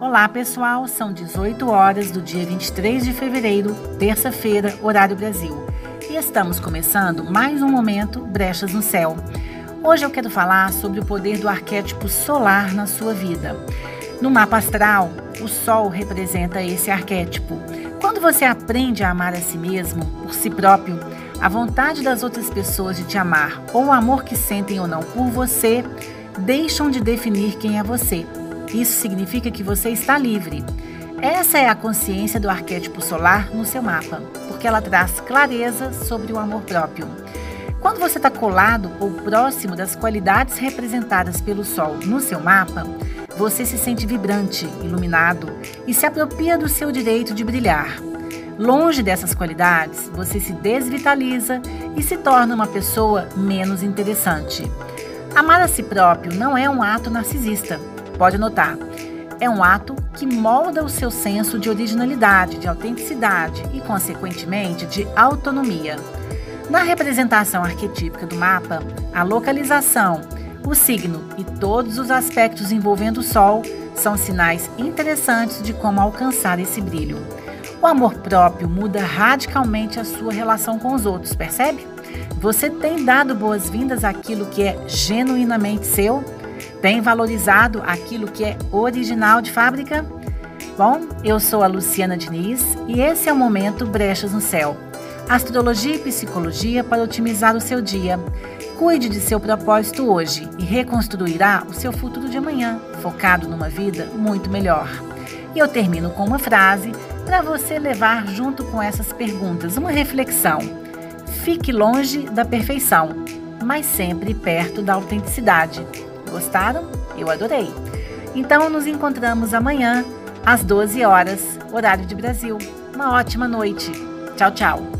Olá, pessoal. São 18 horas do dia 23 de fevereiro, terça-feira, horário Brasil. E estamos começando mais um momento Brechas no Céu. Hoje eu quero falar sobre o poder do arquétipo solar na sua vida. No mapa astral, o Sol representa esse arquétipo. Quando você aprende a amar a si mesmo, por si próprio, a vontade das outras pessoas de te amar ou o amor que sentem ou não por você deixam de definir quem é você isso significa que você está livre. Essa é a consciência do arquétipo solar no seu mapa, porque ela traz clareza sobre o amor próprio. Quando você está colado ou próximo das qualidades representadas pelo Sol no seu mapa, você se sente vibrante, iluminado e se apropria do seu direito de brilhar. Longe dessas qualidades, você se desvitaliza e se torna uma pessoa menos interessante. Amar a si próprio não é um ato narcisista, Pode anotar. É um ato que molda o seu senso de originalidade, de autenticidade e, consequentemente, de autonomia. Na representação arquetípica do mapa, a localização, o signo e todos os aspectos envolvendo o Sol são sinais interessantes de como alcançar esse brilho. O amor próprio muda radicalmente a sua relação com os outros, percebe? Você tem dado boas-vindas àquilo que é genuinamente seu? Tem valorizado aquilo que é original de fábrica? Bom, eu sou a Luciana Diniz e esse é o momento Brechas no Céu. Astrologia e psicologia para otimizar o seu dia. Cuide de seu propósito hoje e reconstruirá o seu futuro de amanhã, focado numa vida muito melhor. E eu termino com uma frase para você levar junto com essas perguntas uma reflexão. Fique longe da perfeição, mas sempre perto da autenticidade. Gostaram? Eu adorei. Então nos encontramos amanhã às 12 horas, horário de Brasil. Uma ótima noite. Tchau, tchau.